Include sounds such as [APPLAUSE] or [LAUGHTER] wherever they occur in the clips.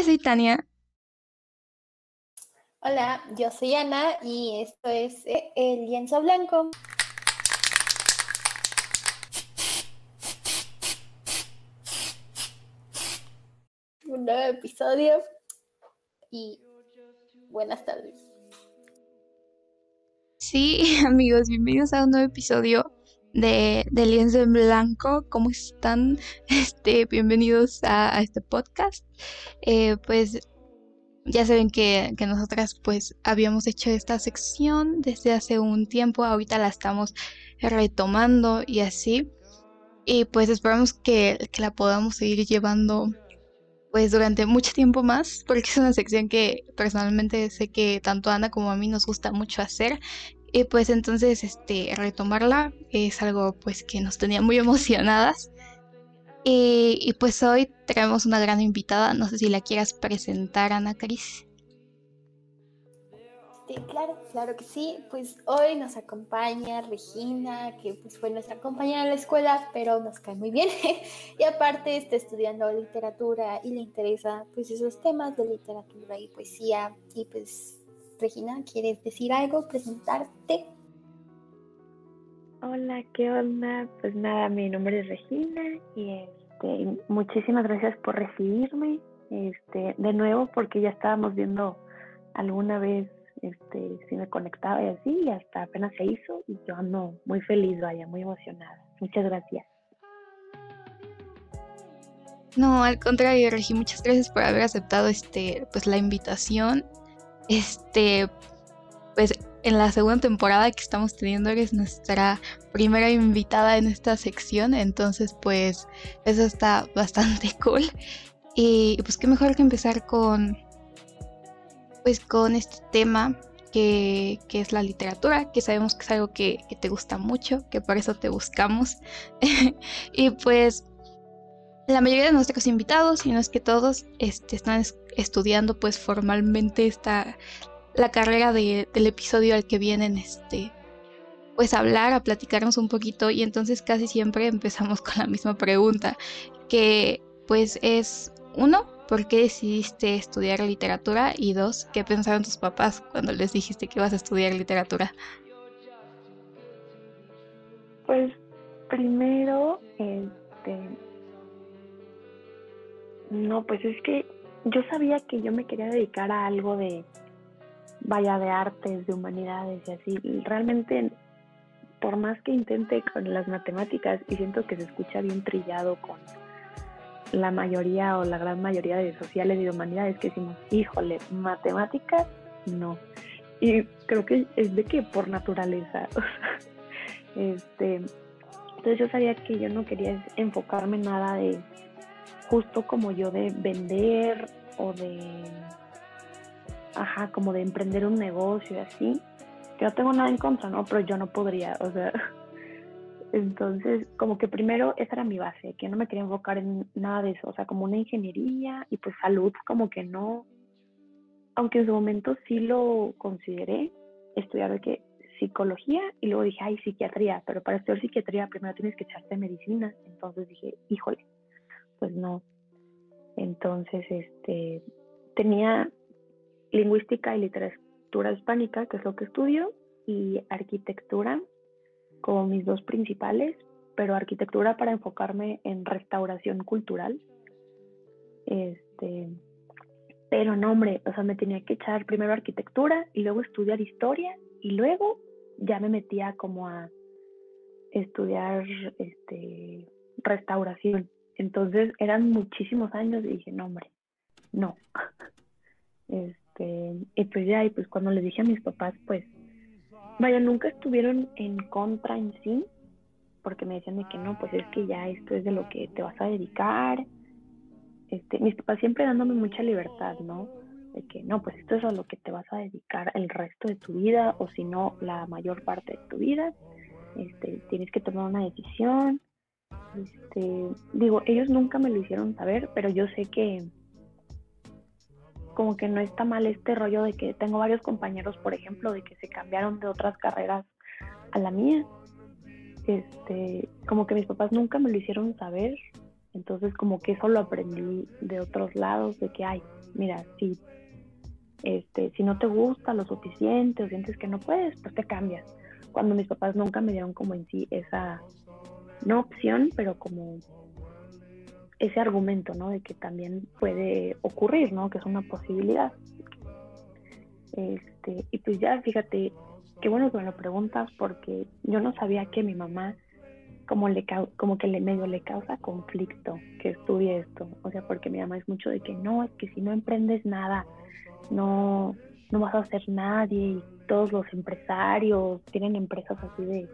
yo soy Tania. Hola, yo soy Ana y esto es eh, El Lienzo Blanco. Un nuevo episodio y buenas tardes. Sí, [LAUGHS] amigos, bienvenidos a un nuevo episodio de, de Lienzo en Blanco. ¿Cómo están? [LAUGHS] Este, bienvenidos a, este podcast. Eh, pues ya saben que, que, nosotras pues habíamos hecho esta sección desde hace un tiempo. Ahorita la estamos retomando y así. Y pues esperamos que, que la podamos seguir llevando pues durante mucho tiempo más, porque es una sección que personalmente sé que tanto Ana como a mí nos gusta mucho hacer y pues entonces este, retomarla es algo pues que nos tenía muy [LAUGHS] emocionadas. Y, pues hoy tenemos una gran invitada, no sé si la quieras presentar, Ana Cris. Sí, claro, claro que sí. Pues hoy nos acompaña Regina, que pues fue nuestra compañera en la escuela, pero nos cae muy bien. [LAUGHS] y aparte está estudiando literatura y le interesa pues esos temas de literatura y poesía. Y pues Regina, ¿quieres decir algo, presentarte? Hola, ¿qué onda? Pues nada, mi nombre es Regina y este, muchísimas gracias por recibirme. Este, de nuevo, porque ya estábamos viendo alguna vez este, si me conectaba y así, y hasta apenas se hizo, y yo ando muy feliz, vaya, muy emocionada. Muchas gracias. No, al contrario, Regi, muchas gracias por haber aceptado este, pues la invitación este, pues en la segunda temporada que estamos teniendo eres nuestra primera invitada en esta sección, entonces pues eso está [LAUGHS] bastante cool. Y pues qué mejor que empezar con pues con este tema que, es la literatura, que sabemos que es algo que, te gusta mucho, que por eso te buscamos. [LAUGHS] y pues la mayoría de nuestros invitados, y no es que todos, este, están estudiando pues formalmente esta, la carrera del episodio al que vienen este, pues a hablar, a platicarnos un poquito y entonces casi siempre empezamos [LAUGHS] con la misma pregunta, que pues es uno, ¿por qué decidiste estudiar literatura? Y dos, ¿qué pensaron tus papás cuando les dijiste que ibas a estudiar literatura? Pues primero, este, no, pues es que yo sabía que yo me quería dedicar a algo de, vaya, de artes, de humanidades y así. Realmente, por más que intente con las matemáticas, y siento que se escucha bien trillado con la mayoría o la gran mayoría de sociales y de humanidades que decimos, híjole, matemáticas, no. Y creo que es de que por naturaleza. [LAUGHS] este, entonces yo sabía que yo no quería enfocarme en nada de justo como yo de vender o de, ajá, como de emprender un negocio y así, que no tengo nada en contra, ¿no? Pero yo no podría, o sea, [LAUGHS] entonces como que primero esa era mi base, que no me quería enfocar en nada de eso, o sea, como una ingeniería y pues salud como que no, aunque en su momento sí lo consideré, estudiar que psicología y luego dije, ay, psiquiatría, pero para estudiar psiquiatría primero tienes que echarte medicina, entonces dije, híjole, pues no. Entonces, este, tenía lingüística y literatura hispánica, que es lo que estudio, y arquitectura como mis dos principales, pero arquitectura para enfocarme en restauración cultural. Este, pero no, hombre, o sea, me tenía que echar primero arquitectura y luego estudiar historia y luego ya me metía como a estudiar este restauración. Entonces eran muchísimos años y dije, no, hombre, no. [LAUGHS] Este, y pues ya, y pues cuando les dije a mis papás, pues, vaya, nunca estuvieron en contra en sí, porque me decían de que no, pues es que ya esto es de lo que te vas a dedicar. Este, mis papás siempre dándome mucha libertad, ¿no? De que no, pues esto es a lo que te vas a dedicar el resto de tu vida, o si no, la mayor parte de tu vida. Este, tienes que tomar una decisión este, digo, ellos nunca me lo hicieron saber, pero yo sé que como que no está mal este rollo de que tengo varios compañeros, por ejemplo, de que se cambiaron de otras carreras a la mía. Este, como que mis papás nunca me lo hicieron saber, Entonces como que eso lo aprendí de otros lados, de que, ay, mira, si, este, si no te gusta lo suficiente o sientes que no puedes, pues te cambias. Cuando mis papás nunca me dieron como en sí esa, no opción, pero como ese argumento, ¿no? De que también puede ocurrir, ¿no? Que es una posibilidad. Este, y pues ya, fíjate, qué bueno que me lo preguntas porque yo no sabía que mi mamá como le como que le medio le causa conflicto que estudie esto, o sea, porque mi mamá es mucho de que no, es que si no emprendes nada, no no vas a ser nadie y todos los empresarios tienen empresas así de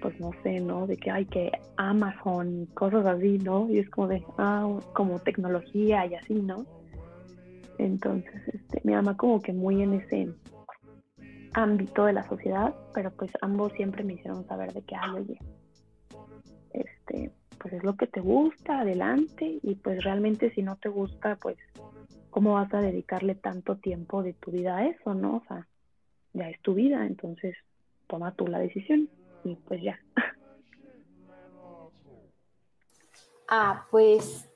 pues no sé, ¿no? De que hay que Amazon, cosas así, ¿no? Y es como de, ah, como tecnología y así, ¿no? Entonces, este, mi mamá como que muy en ese ámbito de la sociedad, pero pues ambos siempre me hicieron saber de que, ay, oye, este, pues es lo que te gusta, adelante, y pues realmente si no te gusta, pues, ¿cómo vas a dedicarle tanto tiempo de tu vida a eso, no? O sea, ya es tu vida, entonces toma tú la decisión y pues ya. Ah, pues,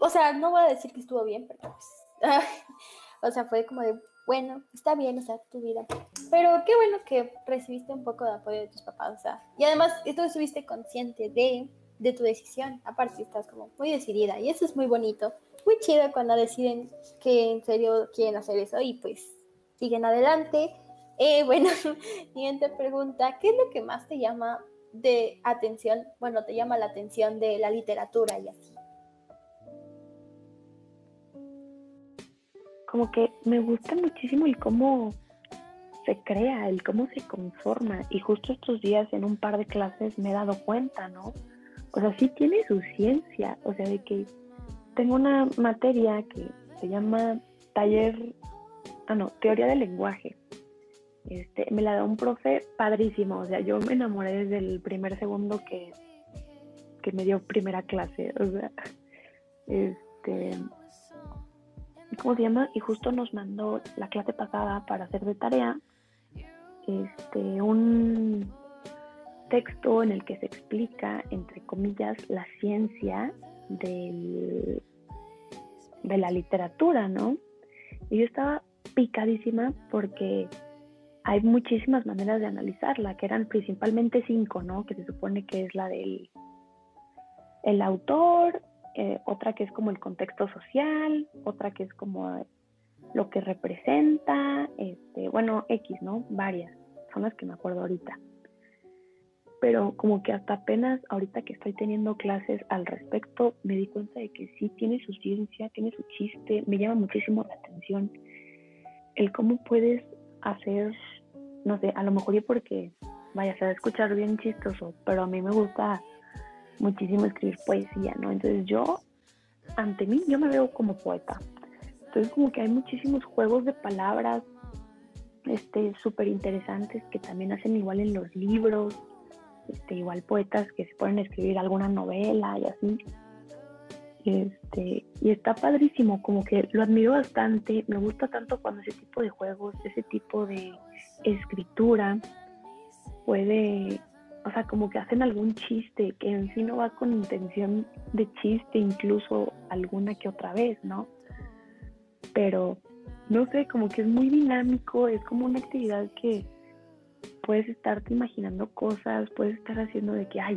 o sea, no voy a decir que estuvo bien, pero pues, [LAUGHS] o sea, fue como de, bueno, está bien, o sea, tu vida. Pero qué bueno que recibiste un poco de apoyo de tus papás, o sea, y además tú estuviste consciente de, de tu decisión, aparte estás como muy decidida, y eso es muy bonito, muy chido cuando deciden que en serio quieren hacer eso y pues siguen adelante. Eh, bueno, [LAUGHS] siguiente pregunta, ¿qué es lo que más te llama de atención, bueno, te llama la atención de la literatura y así? como que me gusta muchísimo el cómo se crea, el cómo se conforma. Y justo estos días en un par de clases me he dado cuenta, ¿no? O sea, sí tiene su ciencia. O sea, de que tengo una materia que se llama taller, ah, no, teoría del lenguaje. Este, me la da un profe padrísimo. O sea, yo me enamoré desde el primer segundo que, que me dio primera clase. [LAUGHS] O sea, este ¿cómo se llama? Y justo nos mandó la clase pasada para hacer de tarea este, un texto en el que se explica, entre comillas, la ciencia del, de la literatura, ¿no? Y yo estaba picadísima porque hay muchísimas maneras de analizarla, que eran principalmente cinco, ¿no? Que se supone que es la del el autor, eh, otra que es como el contexto social, otra que es como lo que representa, este, bueno, X, ¿no? Varias, son las que me acuerdo ahorita. Pero como que hasta apenas ahorita que estoy teniendo clases al respecto, me di cuenta de que sí tiene su ciencia, tiene su chiste, me llama muchísimo la atención el cómo puedes hacer, no sé, a lo mejor y porque, vaya, a escuchar bien chistoso, pero a mí me gusta muchísimo escribir poesía, ¿no? Entonces yo, ante mí, yo me veo como poeta. Entonces como que hay muchísimos juegos de palabras, este, súper interesantes que también hacen igual en los libros, este, igual poetas que se pueden escribir alguna novela y así. Este, y está padrísimo, como que lo admiro bastante, me gusta tanto cuando ese tipo de juegos, ese tipo de escritura puede o sea, como que hacen algún chiste que en sí no va con intención de chiste, incluso alguna que otra vez, ¿no? Pero, no sé, como que es muy dinámico, es como una actividad que puedes estarte imaginando cosas, puedes estar haciendo de que, ay,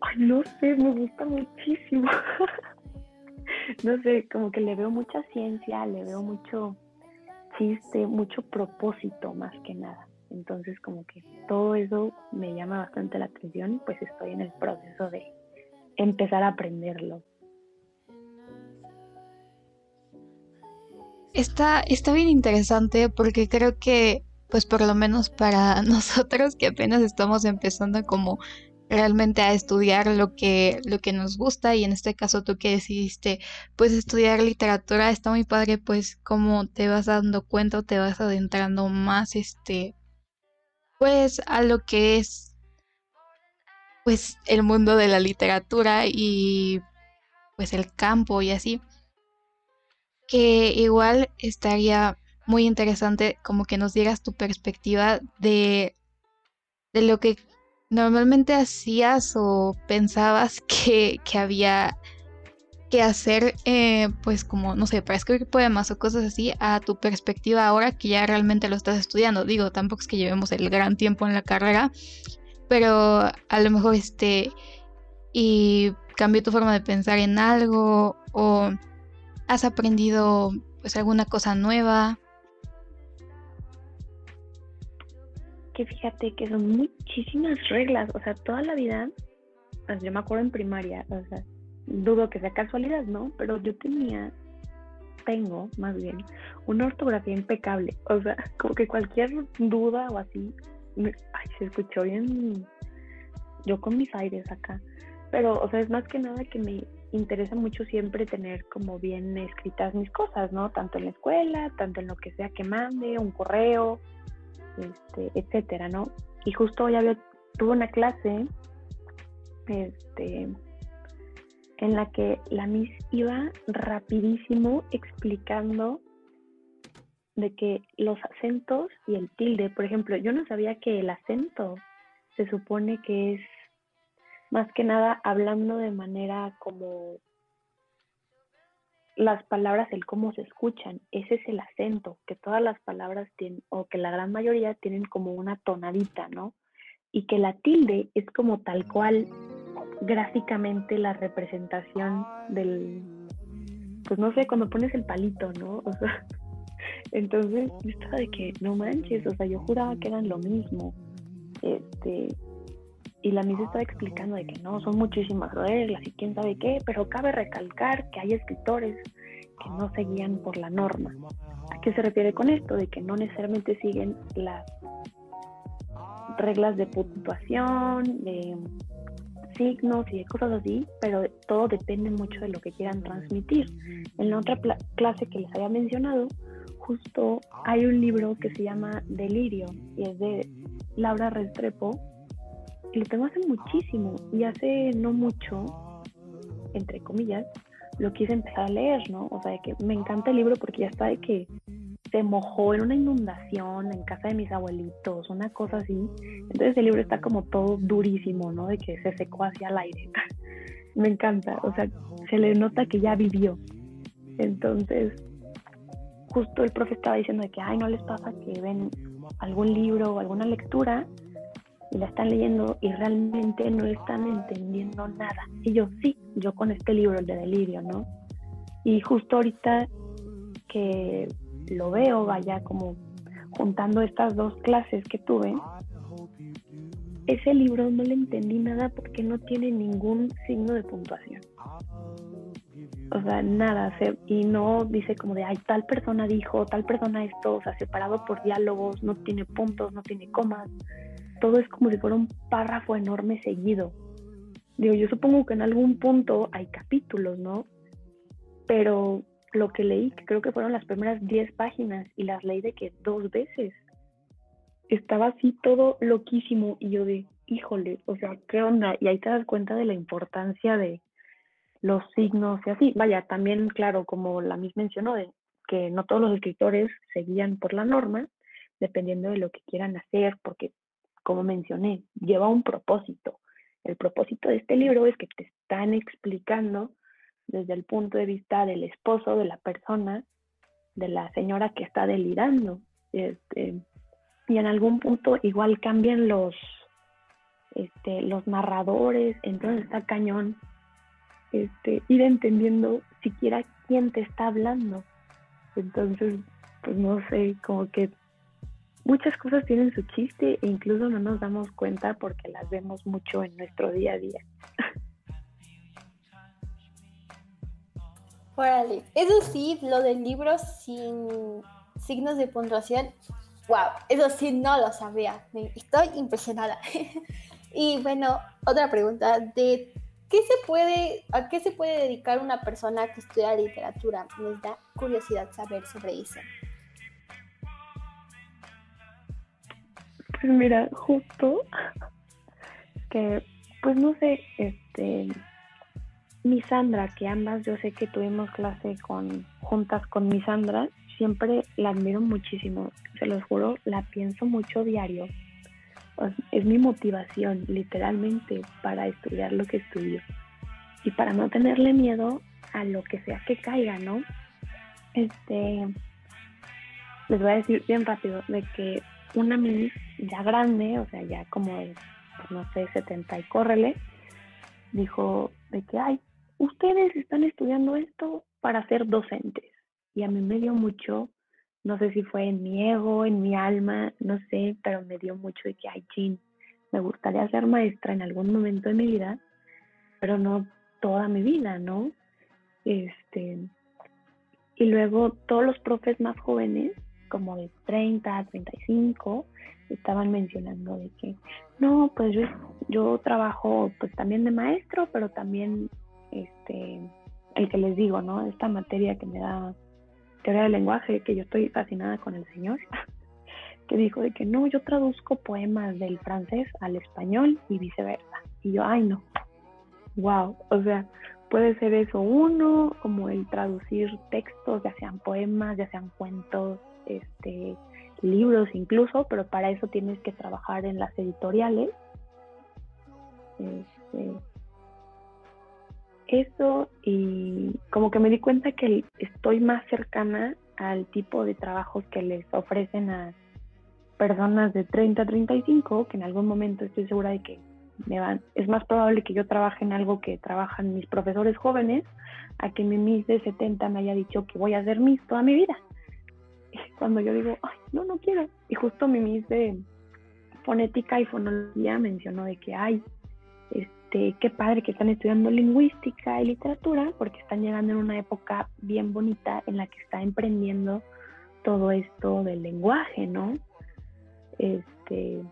ay, no sé, me gusta muchísimo. [LAUGHS] no sé, como que le veo mucha ciencia, le veo mucho chiste, mucho propósito más que nada. Entonces como que todo eso me llama bastante la atención, pues estoy en el proceso de empezar a aprenderlo. Está, está bien interesante porque creo que, pues por lo menos para [LAUGHS] nosotros que apenas estamos empezando como realmente a estudiar lo que, lo que nos gusta y en este caso tú que decidiste pues estudiar literatura está muy padre pues como te vas dando cuenta o te vas adentrando más este pues a lo que es pues el mundo de la literatura y pues el campo y así que igual estaría muy interesante como que nos dieras tu perspectiva de, de lo que normalmente hacías o pensabas [LAUGHS] que, que había que hacer, eh, pues como, no sé, para escribir poemas o cosas así, a tu perspectiva ahora que ya realmente lo estás estudiando. Digo, tampoco es que llevemos el gran tiempo en la carrera, pero a lo mejor este, y cambió tu forma de pensar en algo o has aprendido pues alguna cosa nueva. Que fíjate que son muchísimas reglas, o sea, toda la vida, yo me acuerdo en primaria, o sea, dudo que sea casualidad, ¿no? Pero yo tenía, tengo más bien, una ortografía impecable. O sea, [LAUGHS] como que cualquier duda o así, ay, se escuchó bien, yo con mis aires acá. Pero, o sea, es más que nada que me interesa mucho siempre tener como bien escritas mis cosas, ¿no? Tanto en la escuela, tanto en lo que sea que mande, un correo, este, etcétera, ¿no? Y justo ya había, tuve una clase, este, en la que la Miss iba rapidísimo explicando de que los acentos y el tilde, por ejemplo, yo no sabía que el acento se supone que es más que nada hablando de manera como las palabras, el cómo se escuchan, ese es el acento, que todas las palabras tienen, o que la gran mayoría tienen como una tonadita, ¿no? Y que la tilde es como tal cual gráficamente la representación del, pues no sé, cuando pones el palito, ¿no? O sea, [LAUGHS] entonces estaba de que no manches, o sea, yo juraba que eran lo mismo. Este, y la misma estaba explicando de que no, son muchísimas reglas y quién sabe qué, pero cabe recalcar que hay escritores que no seguían por la norma. ¿A qué se refiere con esto? De que no necesariamente siguen las reglas de puntuación, de signos y de cosas así, pero todo depende mucho de lo que quieran transmitir. En la otra clase que les había mencionado, justo hay un libro que se llama Delirio y es de Laura Restrepo y lo tengo hace muchísimo y hace no mucho, entre comillas, lo quise empezar a leer, ¿no? O sea, que me encanta el libro porque ya está de que se mojó en una inundación en casa de mis abuelitos, una cosa así. Entonces el libro está como todo durísimo, ¿no? De que se secó hacia el aire. [LAUGHS] Me encanta, o sea, se le nota que ya vivió. Entonces, justo el profe estaba diciendo de que, ay, no les pasa que ven algún libro o alguna lectura y la están leyendo y realmente no están entendiendo nada. Y yo sí, yo con este libro, el de Delirio, ¿no? Y justo ahorita que lo veo, vaya como juntando estas dos clases que tuve, ese libro no le entendí nada porque no tiene ningún signo de puntuación. O sea, nada, y no dice como de, ay, tal persona dijo, tal persona esto, o sea, separado por diálogos, no tiene puntos, no tiene comas, todo es como si fuera un párrafo enorme seguido. Digo, yo supongo que en algún punto hay capítulos, ¿no? Pero lo que leí, que creo que fueron las primeras 10 páginas y las leí de que dos veces. Estaba así todo loquísimo y yo de, híjole, o sea, ¿qué onda? Y ahí te das cuenta de la importancia de los signos y así. Vaya, también, claro, como la misma mencionó, de que no todos los escritores seguían por la norma, dependiendo de lo que quieran hacer, porque, como mencioné, lleva un propósito. El propósito de este libro es que te están explicando desde el punto de vista del esposo, de la persona, de la señora que está delirando. Este, y en algún punto igual cambian los, este, los narradores, entonces está cañón este, ir entendiendo siquiera quién te está hablando. Entonces, pues no sé, como que muchas cosas tienen su chiste e incluso no nos damos cuenta porque las vemos mucho en nuestro día a día. Órale, eso sí, lo del libro sin signos de puntuación, wow, eso sí no lo sabía, estoy impresionada. [LAUGHS] y bueno, otra pregunta, ¿de qué se puede, a qué se puede dedicar una persona que estudia literatura? Me da curiosidad saber sobre eso. Pues mira, justo que, pues no sé, este mi Sandra, que ambas yo sé que tuvimos clase con juntas con mi Sandra, siempre la admiro muchísimo, se los juro, la pienso mucho diario, es mi motivación literalmente para estudiar lo que estudio y para no tenerle miedo a lo que sea que caiga, ¿no? Este, les voy a decir bien rápido de que una Miss ya grande, o sea, ya como de, no sé, 70 y córrele, dijo de que, ay, ustedes están estudiando esto para ser docentes. Y a mí me dio mucho, no sé si fue en mi ego, en mi alma, no sé, pero me dio mucho de que, ay, chin, me gustaría ser maestra en algún momento de mi vida, pero no toda mi vida, ¿no? Este, y luego todos los profes más jóvenes, como de 30, 35, estaban mencionando de que, no, pues yo, yo trabajo pues también de maestro, pero también, este, el que les digo, ¿no? Esta materia que me da teoría del lenguaje, que yo estoy fascinada con el señor, [LAUGHS] que dijo de que no, yo traduzco poemas del francés al español y viceversa. Y yo, ay no, wow, o sea, puede ser eso uno, como el traducir textos, ya sean poemas, ya sean cuentos, este, libros incluso, pero para eso tienes que trabajar en las editoriales. Este, eso y como que me di cuenta que estoy más cercana al tipo de trabajos que les ofrecen a personas de 30 a 35, que en algún momento estoy segura de que me van, es más probable que yo trabaje en algo que trabajan mis profesores jóvenes a que mi Miss de 70 me haya dicho que voy a ser Miss toda mi vida. Cuando yo digo, ay, no, no quiero. Y justo mi Miss de fonética y fonología mencionó de que, ay, este, qué padre que están estudiando lingüística y literatura porque están llegando en una época bien bonita en la que está emprendiendo todo esto del lenguaje, ¿no? Este,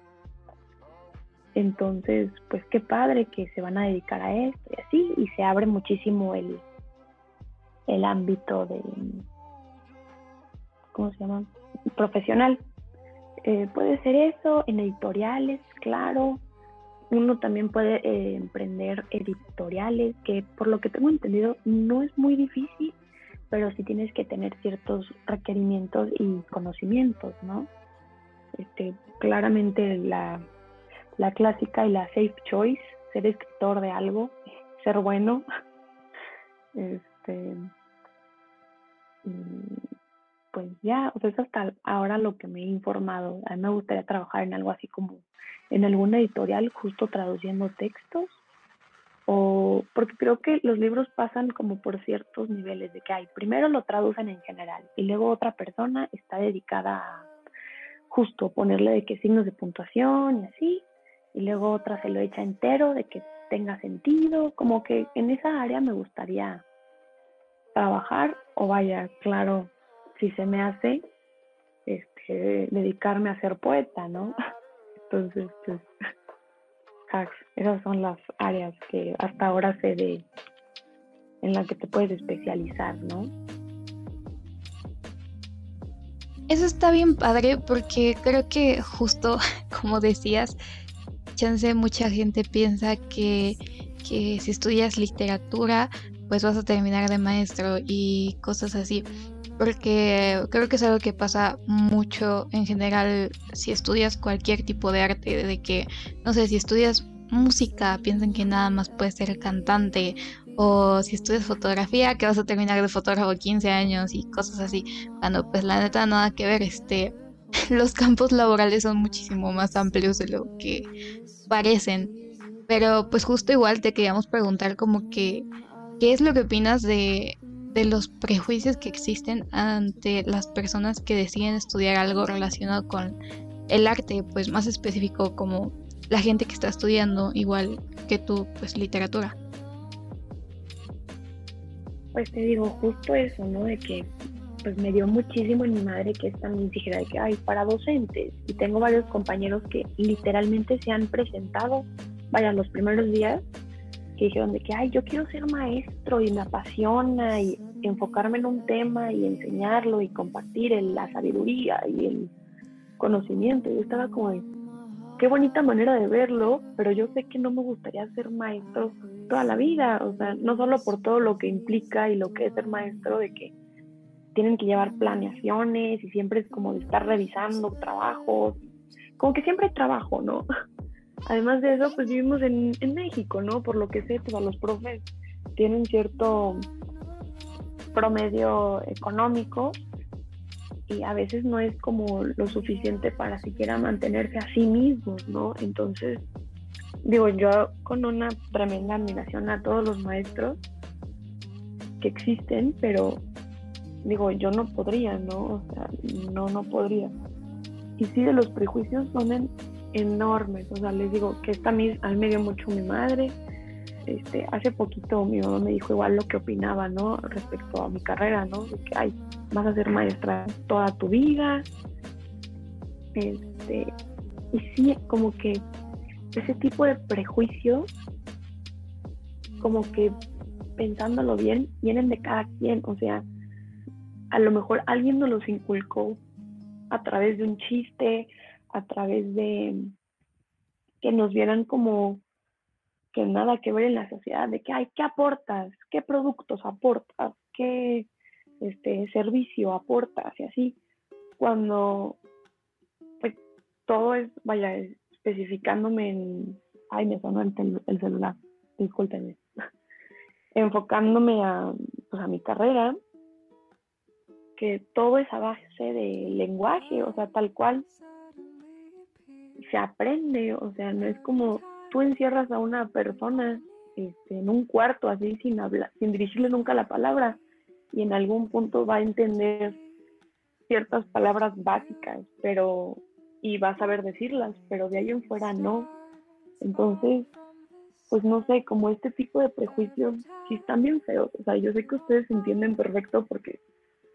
entonces, pues qué padre que se van a dedicar a esto y así, y se abre muchísimo el, el ámbito de, ¿cómo se llama? Profesional. Eh, puede ser eso, en editoriales, claro. Uno también puede eh, emprender editoriales, que por lo que tengo entendido no es muy difícil, pero sí tienes que tener ciertos requerimientos y conocimientos, ¿no? Este, claramente la la clásica y la safe choice, ser escritor de algo, ser bueno. [LAUGHS] Este, pues ya, o sea, es hasta ahora lo que me he informado. A mí me gustaría trabajar en algo así como en alguna editorial, justo traduciendo textos. O porque creo que los libros pasan como por ciertos niveles de que hay. Primero lo traducen en general y luego otra persona está dedicada a justo ponerle de qué signos de puntuación y así y luego otra se lo echa entero de que tenga sentido, como que en esa área me gustaría trabajar o vaya, claro, si se me hace, este, dedicarme a ser poeta, ¿no? [LAUGHS] Entonces, pues, [LAUGHS] esas son las áreas que hasta ahora sé de, en la que te puedes especializar, ¿no? Eso está bien padre porque creo que justo [LAUGHS] como decías, chance mucha gente piensa que, que si estudias literatura, pues vas a terminar de maestro y cosas así. Porque creo que es algo que pasa mucho en general si estudias cualquier tipo de arte, de que, no sé, si estudias música, piensan que nada más puedes ser cantante, o si estudias fotografía, que vas a terminar de fotógrafo 15 años y cosas así, cuando pues la neta nada que ver, este, [LAUGHS] los campos laborales son muchísimo más amplios de lo que parecen. Pero pues justo igual te queríamos preguntar como que, ¿qué es lo que opinas de, de los prejuicios que existen ante las personas que deciden estudiar algo relacionado con el arte, pues más específico como la gente que está estudiando igual que tú, pues literatura? Pues te digo justo eso, ¿no? De que pues me dio muchísimo en mi madre que es tan insígida de que hay para docentes y tengo varios compañeros que literalmente se han presentado, vaya, los primeros días que dijeron de que, ay, yo quiero ser maestro y me apasiona y enfocarme en un tema y enseñarlo y compartir la sabiduría y el conocimiento. Yo estaba como de, qué bonita manera de verlo, pero yo sé que no me gustaría ser maestro toda la vida, o sea, no solo por todo lo que implica y lo que es ser maestro, de que tienen que llevar planeaciones y siempre es como de estar revisando trabajos, como que siempre hay trabajo, ¿no? Además de eso, pues vivimos en, en México, ¿no? Por lo que sé, pues los profes tienen cierto promedio económico y a veces no es como lo suficiente para siquiera mantenerse a sí mismos, ¿no? Entonces, digo, yo con una tremenda admiración a todos los maestros que existen, pero digo, yo no podría, ¿no? O sea, no, no podría. Y sí, de los prejuicios son enormes, o sea, les digo que esta a mí, a mí me dio mucho mi madre, este, hace poquito mi mamá me dijo igual lo que opinaba, ¿no? Respecto a mi carrera, ¿no? De que, ay, vas a ser maestra toda tu vida. Este, y sí, como que ese tipo de prejuicios, como que pensándolo bien, vienen de cada quien, o sea, a lo mejor alguien nos los inculcó a través de un chiste, a través de que nos vieran como que nada que ver en la sociedad, de que, hay ¿qué aportas? ¿Qué productos aportas? ¿Qué este, servicio aportas? Y así, cuando pues todo es, vaya, especificándome en, ay, me sonó el, el celular, discúlpenme, [LAUGHS] enfocándome a, pues, a mi carrera, que todo es a base de lenguaje, o sea, tal cual se aprende, o sea, no es como tú encierras a una persona este, en un cuarto así sin hablar, sin dirigirle nunca la palabra y en algún punto va a entender ciertas palabras básicas, pero y va a saber decirlas, pero de ahí en fuera no. Entonces, pues no sé, como este tipo de prejuicios sí están bien feos. O sea, yo sé que ustedes entienden perfecto porque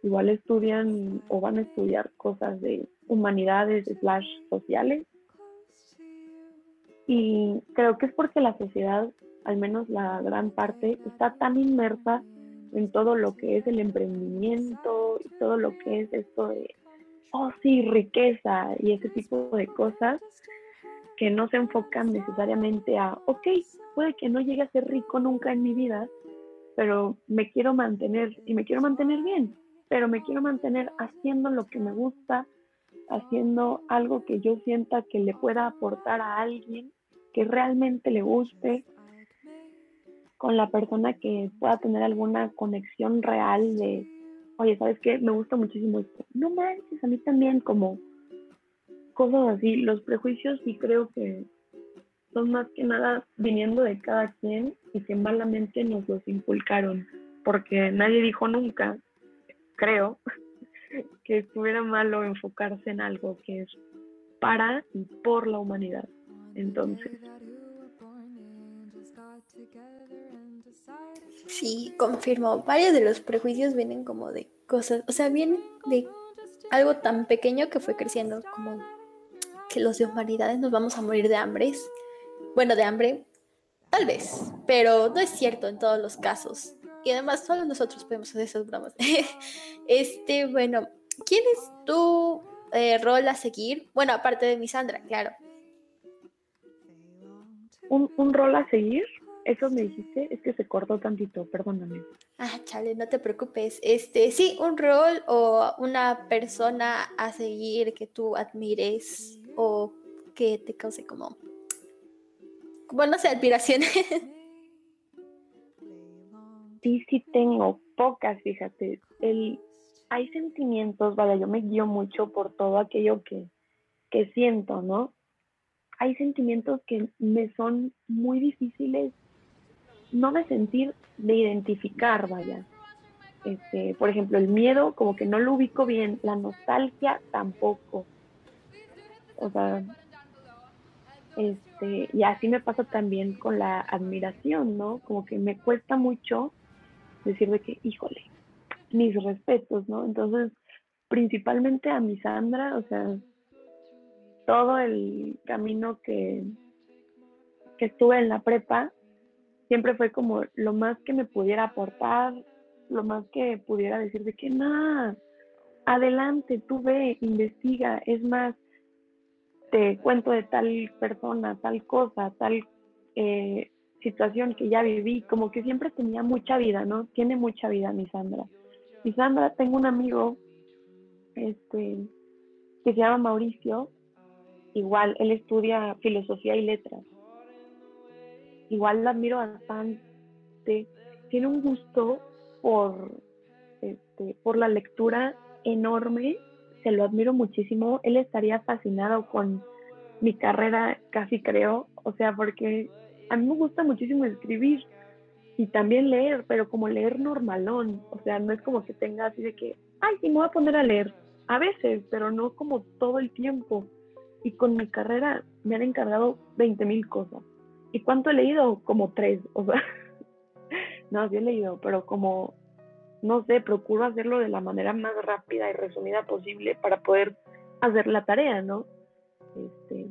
igual estudian o van a estudiar cosas de humanidades slash sociales y creo que es porque la sociedad, al menos la gran parte, está tan inmersa en todo lo que es el emprendimiento y todo lo que es esto de, oh sí, riqueza y ese tipo de cosas, que no se enfocan necesariamente a, ok, puede que no llegue a ser rico nunca en mi vida, pero me quiero mantener y me quiero mantener bien, pero me quiero mantener haciendo lo que me gusta, haciendo algo que yo sienta que le pueda aportar a alguien que realmente le guste, con la persona que pueda tener alguna conexión real de, oye, ¿sabes qué? Me gusta muchísimo esto. No manches, a mí también como cosas así. Los prejuicios sí creo que son más que nada viniendo de cada quien y que malamente nos los inculcaron, porque nadie dijo nunca, creo, [LAUGHS] que estuviera malo enfocarse en algo que es para y por la humanidad. Entonces. Sí, confirmo. Varios de los prejuicios vienen como de cosas, o sea, vienen de algo tan pequeño que fue creciendo, como que los de humanidades nos vamos a morir de hambre. Bueno, de hambre, tal vez, pero no es cierto en todos los casos. Y además, solo nosotros podemos hacer esas bromas. [LAUGHS] este, bueno, ¿quién es tu eh, rol a seguir? Bueno, aparte de mi Sandra, claro un, rol a seguir, eso me dijiste, es que se cortó tantito, perdóname. Ah, chale, no te preocupes. Este, sí, un rol o una persona a seguir que tú admires o que te cause como, como no sé, admiración. [LAUGHS] sí, sí tengo pocas, fíjate. El, hay sentimientos, vaya, yo me guío mucho por todo aquello que, que siento, ¿no? Hay sentimientos que me son muy difíciles, no de sentir, de identificar, vaya. Este, por ejemplo, el miedo como que no lo ubico bien, la nostalgia tampoco. O sea, este, y así me pasa también con la admiración, ¿no? Como que me cuesta mucho decir de que, híjole, mis respetos, ¿no? Entonces, principalmente a mi Sandra, o sea, todo el camino que, que estuve en la prepa, siempre fue como lo más que me pudiera aportar, lo más que pudiera decir de que nada, adelante, tú ve, investiga, es más, te cuento de tal persona, tal cosa, tal eh, situación que ya viví, como que siempre tenía mucha vida, ¿no? Tiene mucha vida mi Sandra. Mi Sandra, tengo un amigo este, que se llama Mauricio, igual, él estudia filosofía y letras. Igual lo admiro bastante. Tiene un gusto por, este, por la lectura enorme, se lo admiro muchísimo. Él estaría fascinado con mi carrera, casi creo, o sea, porque a mí me gusta muchísimo escribir y también leer, pero como leer normalón, o sea, no es como que tenga así de que, ay, sí, me voy a poner a leer, a veces, pero no como todo el tiempo. Y con mi carrera me han encargado 20 mil cosas. ¿Y cuánto he leído? Como tres, o sea, [LAUGHS] no, sí he leído, pero como, no sé, procuro hacerlo de la manera más rápida y resumida posible para poder hacer la tarea, ¿no? Este,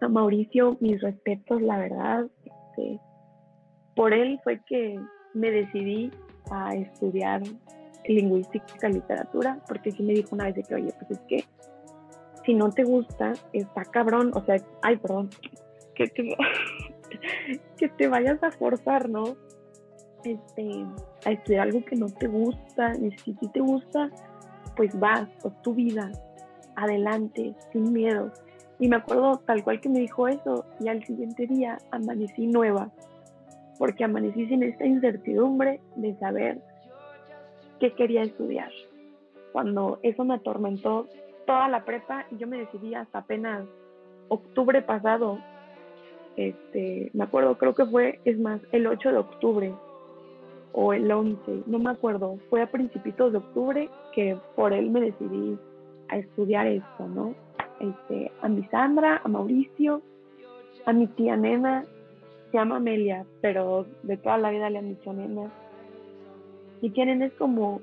a Mauricio, mis respetos, la verdad, este, por él fue que me decidí a estudiar lingüística literatura, porque sí me dijo una vez que, oye, pues es que si no te gusta, está cabrón, o sea, ay, perdón, que te, [LAUGHS] que te vayas a forzar, ¿no? Este, a estudiar algo que no te gusta, y si sí te gusta, pues vas, por tu vida, adelante, sin miedo. Y me acuerdo tal cual que me dijo eso, y al siguiente día amanecí nueva, porque amanecí sin esta incertidumbre de saber qué quería estudiar. Cuando eso me atormentó toda la prepa, y yo me decidí hasta apenas octubre pasado, este, me acuerdo, creo que fue, es más, el 8 de octubre o el 11, no me acuerdo, fue a principios de octubre que por él me decidí a estudiar esto, ¿no? Este, a mi Sandra, a Mauricio, a mi tía Nena, se llama Amelia, pero de toda la vida le han dicho Nena. Tía Nena es como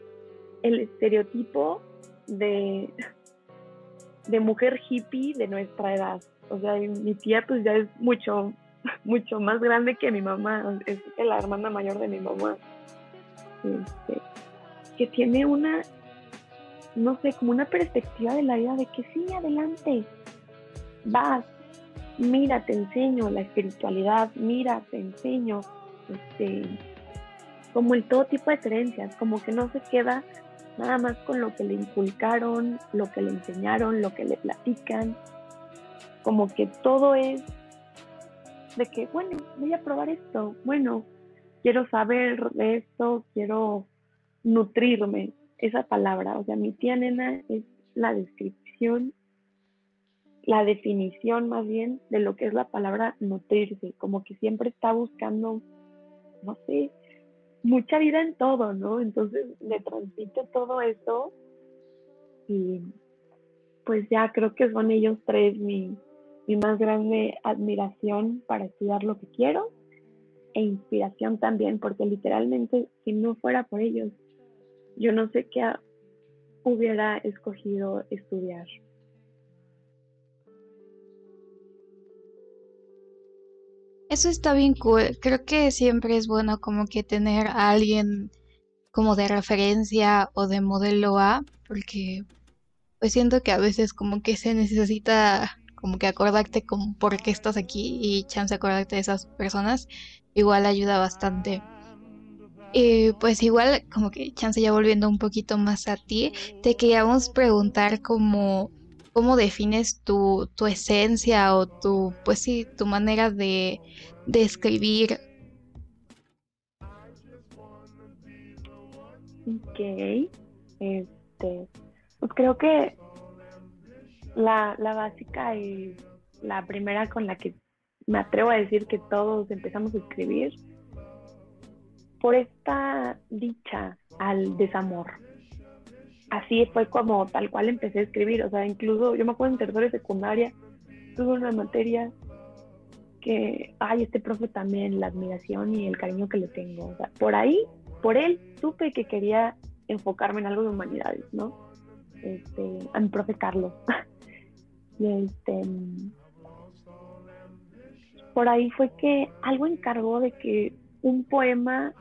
el estereotipo de, de mujer hippie de nuestra edad. O sea, mi tía pues ya es mucho, [LAUGHS] mucho más grande que mi mamá, es la hermana mayor de mi mamá. Este, que tiene una, no sé, como una perspectiva de la vida de que sí, adelante, vas, mira, te enseño la espiritualidad, mira, te enseño, este, como el todo tipo de creencias, como que no se queda nada más con lo que le inculcaron, lo que le enseñaron, lo que le platican, como que todo es de que, bueno, voy a probar esto, bueno, quiero saber de esto, quiero nutrirme, esa palabra, o sea, mi tía nena es la descripción, la definición más bien de lo que es la palabra nutrirse, como que siempre está buscando, no sé, mucha vida en todo, ¿no? Entonces le transmite todo eso y pues ya creo que son ellos tres mi, mi más grande admiración para estudiar lo que quiero e inspiración también, porque literalmente si no fuera por ellos, yo no sé qué hubiera escogido estudiar. Eso está bien cool. Creo que siempre es bueno como que tener a alguien como de referencia o de modelo A, porque pues siento que a veces como que se necesita como que acordarte como por qué estás aquí y chance acordarte de esas personas, igual ayuda bastante. Y pues igual, como que chance ya volviendo un poquito más a ti, te queríamos preguntar como cómo defines tu, tu esencia o tu, pues sí, tu manera de, escribir. Ok, este, pues creo que la, la básica y la primera con la que me atrevo a decir que todos empezamos a escribir por esta dicha al desamor. Así fue como tal cual empecé a escribir, o sea, incluso yo me acuerdo en tercero de secundaria, tuve una materia que, ay, este profe también, la admiración y el cariño que le tengo, por ahí, por él, supe que quería enfocarme en algo de humanidades, ¿no? Este, a mi profe Carlos. [LAUGHS] y este, por ahí fue que algo encargó de que un poema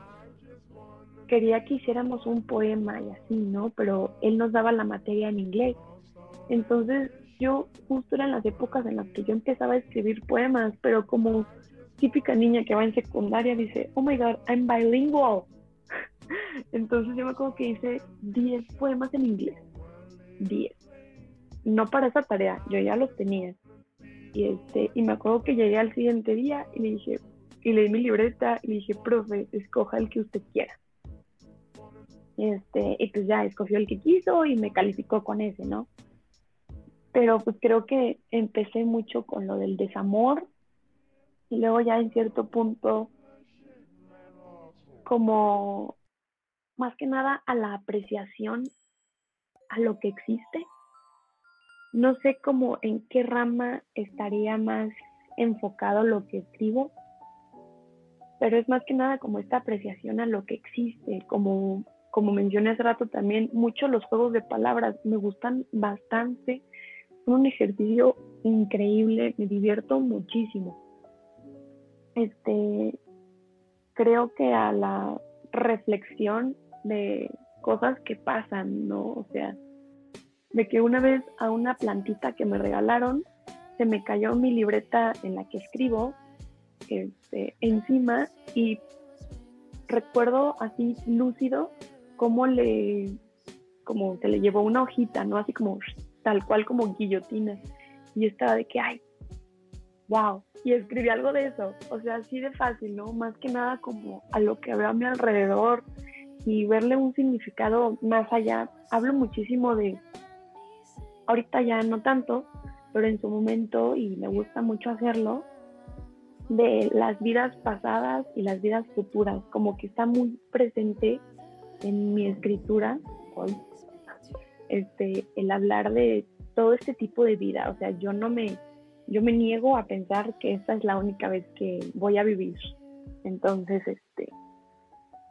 quería que hiciéramos un poema y así, ¿no? Pero él nos daba la materia en inglés. Entonces yo justo eran las épocas en las que yo empezaba a escribir poemas, pero como típica niña que va en secundaria dice, oh my god, I'm bilingual. [LAUGHS] Entonces yo me acuerdo que hice 10 poemas en inglés. 10. No para esa tarea, yo ya los tenía. Y, este, y me acuerdo que llegué al siguiente día y le dije, y leí mi libreta y le dije, profe, escoja el que usted quiera. Este, y pues ya escogió el que quiso y me calificó con ese, ¿no? Pero pues creo que empecé mucho con lo del desamor y luego ya en cierto punto como más que nada a la apreciación a lo que existe. No sé cómo en qué rama estaría más enfocado lo que escribo, pero es más que nada como esta apreciación a lo que existe, como, como mencioné hace rato también, mucho los juegos de palabras me gustan bastante, son un ejercicio increíble, me divierto muchísimo. Este, creo que a la reflexión de cosas que pasan, ¿no? O sea, de que una vez a una plantita que me regalaron, se me cayó mi libreta en la que escribo este, encima y recuerdo así lúcido cómo le, como se le llevó una hojita, ¿no? Así como tal cual como guillotina. Y estaba de que, ay, wow. Y escribí algo de eso. O sea, así de fácil, ¿no? Más que nada como a lo que veo a mi alrededor y verle un significado más allá. Hablo muchísimo de, ahorita ya no tanto, pero en su momento, y me gusta mucho hacerlo, de las vidas pasadas y las vidas futuras, como que está muy presente en mi escritura hoy, este, el hablar de todo este tipo de vida, o sea, yo no me, yo me niego a pensar que esta es la única vez que voy a vivir, entonces, este,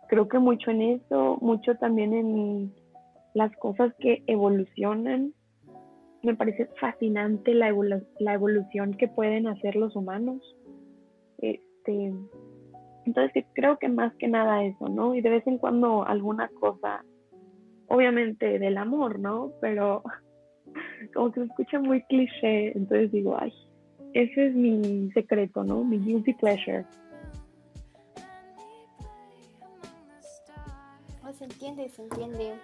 creo que mucho en eso, mucho también en las cosas que evolucionan, me parece fascinante la, la evolución que pueden hacer los humanos. Este, entonces creo que más que nada eso, ¿no? Y de vez en cuando alguna cosa, obviamente del amor, ¿no? Pero [LAUGHS] como que se escucha muy cliché, entonces digo, ay, ese es mi secreto, ¿no? Mi guilty pleasure. Se entiende, se entiende.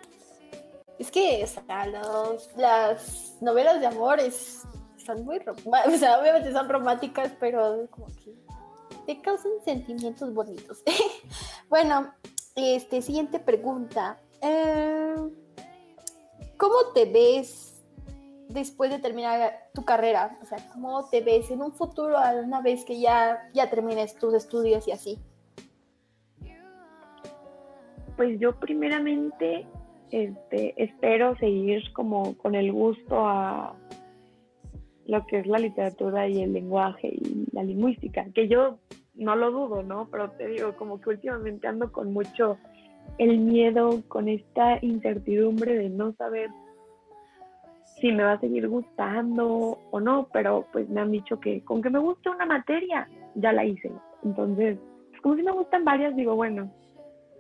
Es que, o sea, los, las novelas de amor es, son muy, [LAUGHS] o sea, obviamente son románticas, pero como que te causan sentimientos bonitos. [LAUGHS] bueno, este, siguiente pregunta. Eh, ¿Cómo te ves después de terminar tu carrera? O sea, ¿cómo te ves en un futuro una vez que ya, ya termines tus estudios y así? Pues yo primeramente este, espero seguir como con el gusto a lo que es la literatura y el lenguaje y la lingüística, que yo no lo dudo, ¿no? Pero te digo, como que últimamente ando con mucho el miedo, con esta incertidumbre de no saber si me va a seguir gustando o no, pero pues me han dicho que con que me guste una materia, ya la hice. Entonces, como si me gustan varias, digo, bueno,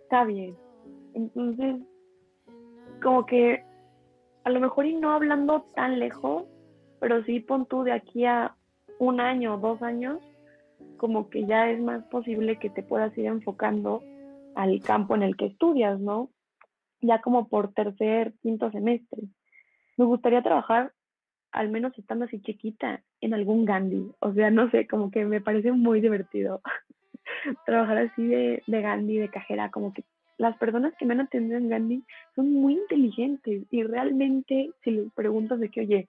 está bien. Entonces, como que a lo mejor y no hablando tan lejos, pero sí pon tú de aquí a un año o dos años, como que ya es más posible que te puedas ir enfocando al campo en el que estudias, ¿no? Ya como por tercer, quinto semestre. Me gustaría trabajar, al menos estando así chiquita, en algún Gandhi. O sea, no sé, como que me parece muy divertido [LAUGHS] trabajar así de, de Gandhi, de cajera, como que las personas que me han atendido en Gandhi son muy inteligentes y realmente si les preguntas de que, oye,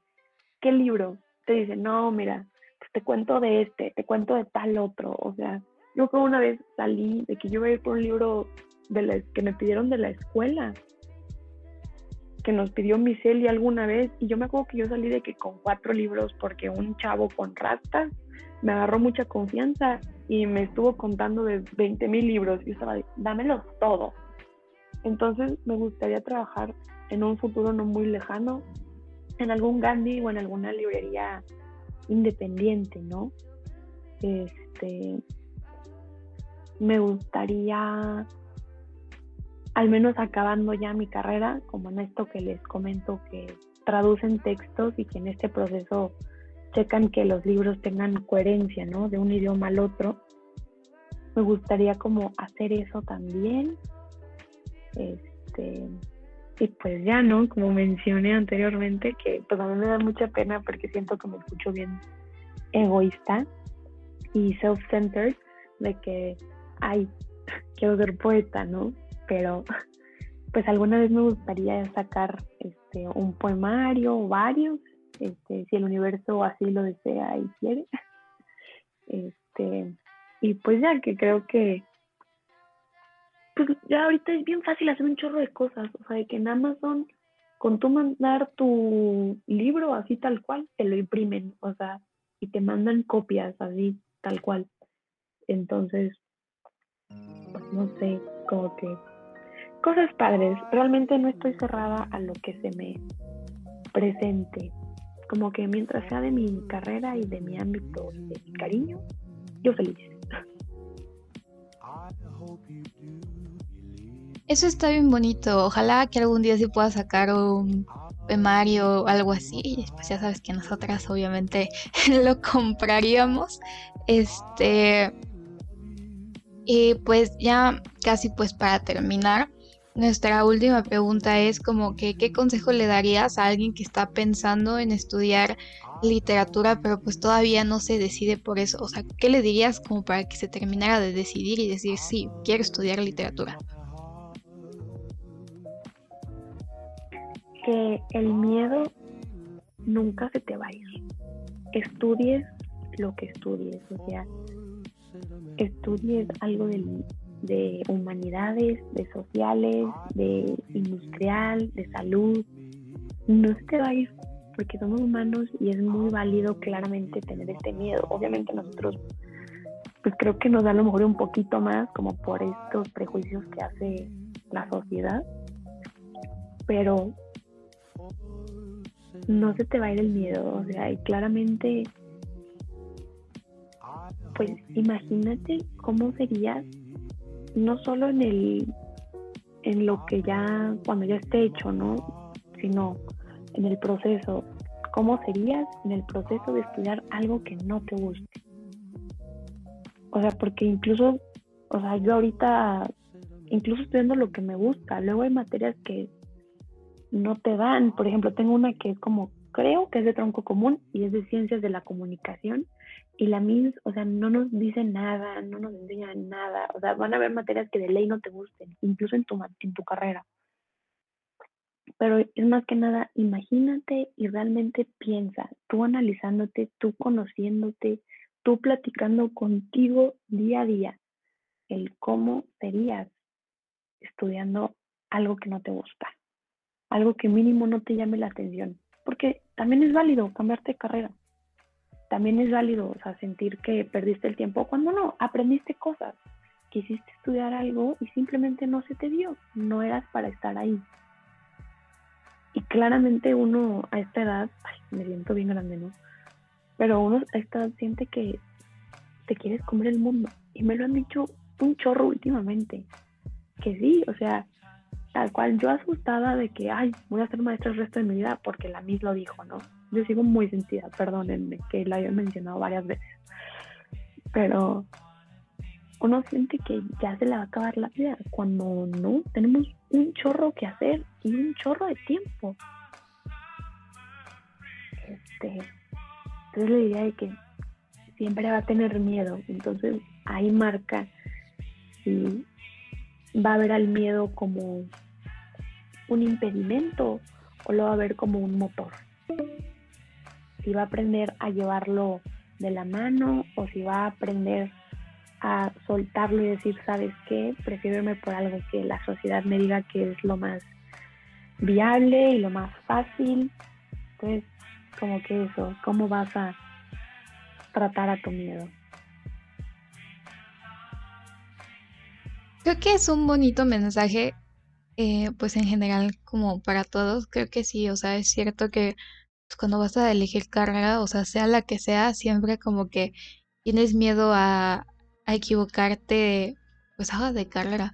¿qué libro? Te dicen, no, mira, pues te cuento de este, te cuento de tal otro. O sea, yo como una vez salí de que yo iba a ir por un libro de la, que me pidieron de la escuela, que nos pidió Miseli alguna vez, y yo me acuerdo que yo salí de que con cuatro libros, porque un chavo con rastas me agarró mucha confianza y me estuvo contando de 20 mil libros. Yo estaba, de, dámelos todos. Entonces me gustaría trabajar en un futuro no muy lejano en algún Gandhi o en alguna librería independiente, ¿no? Este, me gustaría, al menos acabando ya mi carrera, como en esto que les comento, que traducen textos y que en este proceso checan que los libros tengan coherencia, ¿no? De un idioma al otro. Me gustaría como hacer eso también. Este, y pues ya, ¿no? Como mencioné anteriormente, que pues a mí me da mucha pena porque siento que me escucho bien egoísta y self-centered de que, ay, quiero ser poeta, ¿no? Pero pues alguna vez me gustaría sacar este, un poemario o varios, este, si el universo así lo desea y quiere. [LAUGHS] Este, y pues ya que creo que pues ya ahorita es bien fácil hacer un chorro de cosas, o sea, de que en Amazon con tú mandar tu libro así tal cual, te lo imprimen, o sea, y te mandan copias así tal cual. Entonces, pues no sé, como que cosas padres. Realmente no estoy cerrada a lo que se me presente. Como que mientras sea de mi carrera y de mi ámbito, de mi cariño, yo feliz. Eso está bien bonito. Ojalá que algún día sí pueda sacar un Mario o algo así. Pues ya sabes que nosotras obviamente [LAUGHS] lo compraríamos. Este. Y pues ya casi pues para terminar, nuestra última pregunta es como que qué consejo le darías a alguien que está pensando en estudiar literatura pero pues todavía no se decide por eso, o sea, ¿qué le dirías como para que se terminara de decidir y decir sí, quiero estudiar literatura? Que el miedo nunca se te va a ir. Estudies lo que estudies, o sea, estudies algo de humanidades, de sociales, de industrial, de salud, no se te va a ir porque somos humanos y es muy válido claramente tener este miedo. Obviamente nosotros, pues creo que nos da a lo mejor un poquito más como por estos prejuicios que hace la sociedad, pero no se te va a ir el miedo, o sea, y claramente pues imagínate cómo serías no solo en el en lo que ya cuando ya esté hecho, ¿no? Sino en el proceso, cómo serías en el proceso de estudiar algo que no te guste. O sea, porque incluso, o sea, yo ahorita incluso estudiando lo que me gusta, luego hay materias que no te dan, por ejemplo, tengo una que es como creo que es de tronco común y es de ciencias de la comunicación y la MINS, o sea, no nos dice nada, no nos enseña nada, o sea, van a haber materias que de ley no te gusten, incluso en tu, en tu carrera. Pero es más que nada, imagínate y realmente piensa, tú analizándote, tú conociéndote, tú platicando contigo día a día, el cómo serías estudiando algo que no te gusta, algo que mínimo no te llame la atención, porque también es válido cambiarte de carrera también es válido, o sea, sentir que perdiste el tiempo cuando no, aprendiste cosas, quisiste estudiar algo y simplemente no se te dio, no eras para estar ahí. Y claramente uno a esta edad, ay, me siento bien grande, ¿no? Pero uno a esta edad siente que te quieres comer el mundo. Y me lo han dicho un chorro últimamente. Que sí, o sea, tal cual yo asustada de que, ay, voy a ser maestra el resto de mi vida porque la Miss lo dijo, ¿no? Yo sigo muy sentida, perdónenme, que la he mencionado varias veces. Pero uno siente que ya se le va a acabar la vida, cuando no, tenemos un chorro que hacer y un chorro de tiempo. Este, entonces la idea de que siempre va a tener miedo, entonces ahí marca si va a ver al miedo como un impedimento o lo va a ver como un motor si va a aprender a llevarlo de la mano o si va a aprender a soltarlo y decir, ¿sabes qué? Prefiero irme por algo que la sociedad me diga que es lo más viable y lo más fácil. Entonces, como que eso, ¿cómo vas a tratar a tu miedo? Creo que es un bonito mensaje, eh, pues en general como para todos. Creo que sí, o sea, es cierto que pues, cuando vas a elegir carrera, o sea, sea la que sea, siempre como que tienes miedo a, equivocarte, pues haga de carrera.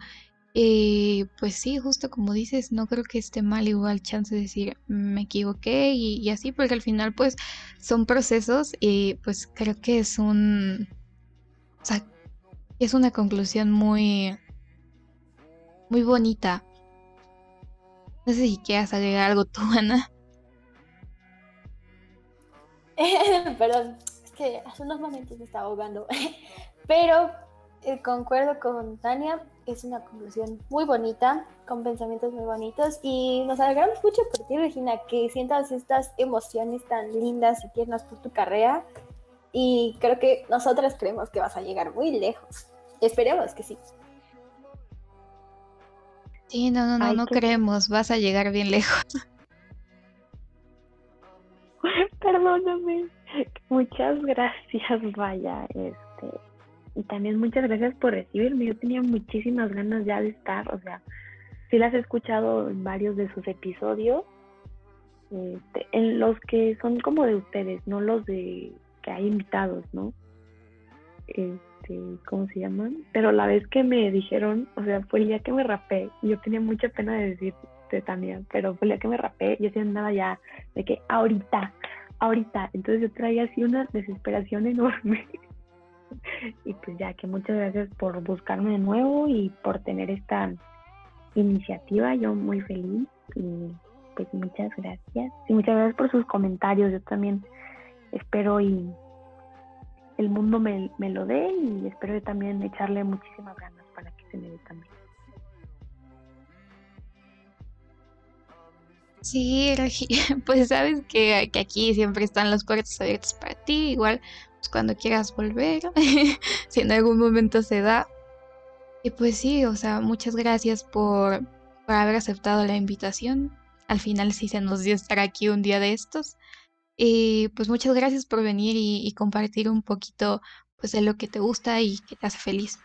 Y pues sí, justo como dices, no creo que esté mal igual chance de decir me equivoqué y, y, así, porque al final pues son procesos y pues creo que es un... O sea, es una conclusión muy... muy bonita. No sé si quieras agregar algo tú, [LAUGHS] Ana. [LAUGHS] Perdón, es que hace unos momentos me estaba ahogando. [LAUGHS] Pero eh, concuerdo con Tania, es una conclusión muy bonita, con pensamientos muy bonitos y nos alegramos mucho por ti, Regina, que sientas estas emociones tan lindas y tiernas por tu carrera y creo que nosotras creemos que vas a llegar muy lejos. Esperemos que sí. Sí, no, no, no, no creemos, vas a llegar bien lejos. [LAUGHS] [LAUGHS] Perdóname. Muchas gracias, vaya, este, y también muchas gracias por recibirme. Yo tenía muchísimas ganas ya de estar, o sea, sí las he escuchado en varios de sus episodios, este, en los que son como de ustedes, no los de que hay invitados, ¿no? Este, ¿cómo se llaman? Pero la vez que me dijeron, o sea, fue el día que me rapé, yo tenía mucha pena de decirte también, pero fue el día que me rapé, yo sí andaba ya de que ahorita, ahorita, entonces yo traía así una desesperación enorme. [LAUGHS] y pues ya que muchas gracias por buscarme de nuevo y por tener esta iniciativa, yo muy feliz y pues muchas gracias. Y muchas gracias por sus comentarios, yo también espero y el mundo me, me lo dé y espero también echarle muchísimas ganas para que se me dé también. Sí, [LAUGHS] pues sabes que, que, aquí siempre están las puertas abiertas para ti, igual pues cuando quieras volver, [LAUGHS] si en algún momento se da. Y pues sí, o sea, muchas gracias por, por haber aceptado la invitación. Al final sí se nos dio estar aquí un día de estos. Y pues muchas gracias por venir y, compartir un poquito pues de lo que te gusta y que te hace feliz.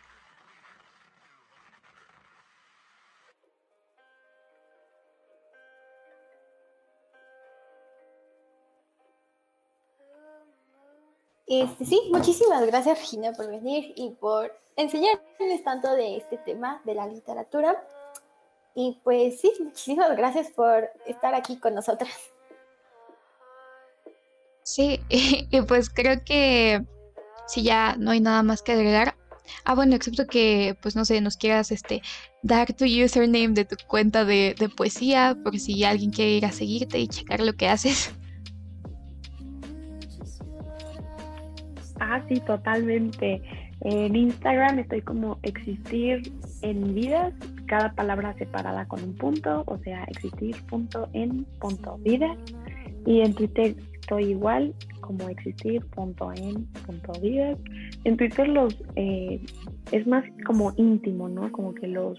Este, sí, muchísimas gracias Regina por venir y por enseñarles tanto de este tema de la literatura. Y pues sí, muchísimas gracias por estar aquí con nosotras. Sí, [LAUGHS] pues creo que si ya no hay nada más que agregar. Ah, bueno, excepto que, pues no sé, nos quieras este, dar tu username de tu cuenta de, de poesía, por si alguien quiere ir a seguirte y checar lo que haces. [LAUGHS] Ah, sí, totalmente. En Instagram estoy como existir en vidas, cada palabra separada con un punto, o sea, existir.en.vidas. Y en Twitter estoy igual como existir.en.vidas. En Twitter los eh, es más como íntimo, ¿no? Como que los,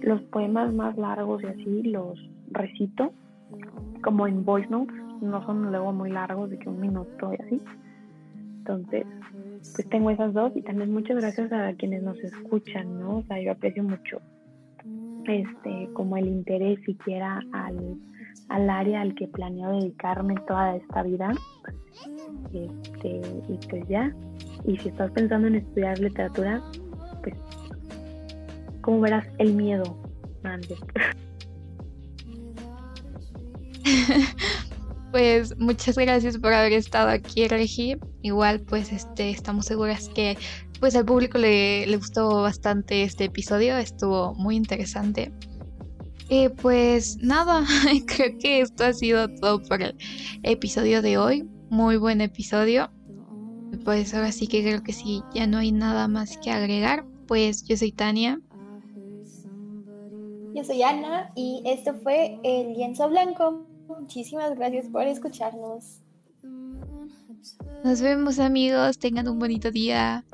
los poemas más largos y así los recito, como en voice notes, no son luego muy largos, de que un minuto y así. Entonces, pues tengo esas dos y también muchas gracias a quienes nos escuchan, ¿no? O sea, yo aprecio mucho este como el interés siquiera al al área al que planeo dedicarme toda esta vida. Este, y pues ya. Y si estás pensando en estudiar literatura, pues, como verás, el miedo [LAUGHS] pues muchas gracias por haber estado aquí, Regi. Igual, pues este, estamos seguras que pues al público le, le gustó bastante este episodio, estuvo muy interesante. Eh, pues nada, [LAUGHS] creo que esto ha sido todo por el episodio de hoy. Muy buen episodio. Pues ahora sí que creo que sí, ya no hay nada más que agregar. Pues yo soy Tania. Yo soy Ana y esto fue El Lienzo Blanco. Muchísimas gracias por escucharnos. Nos vemos amigos, tengan un bonito día.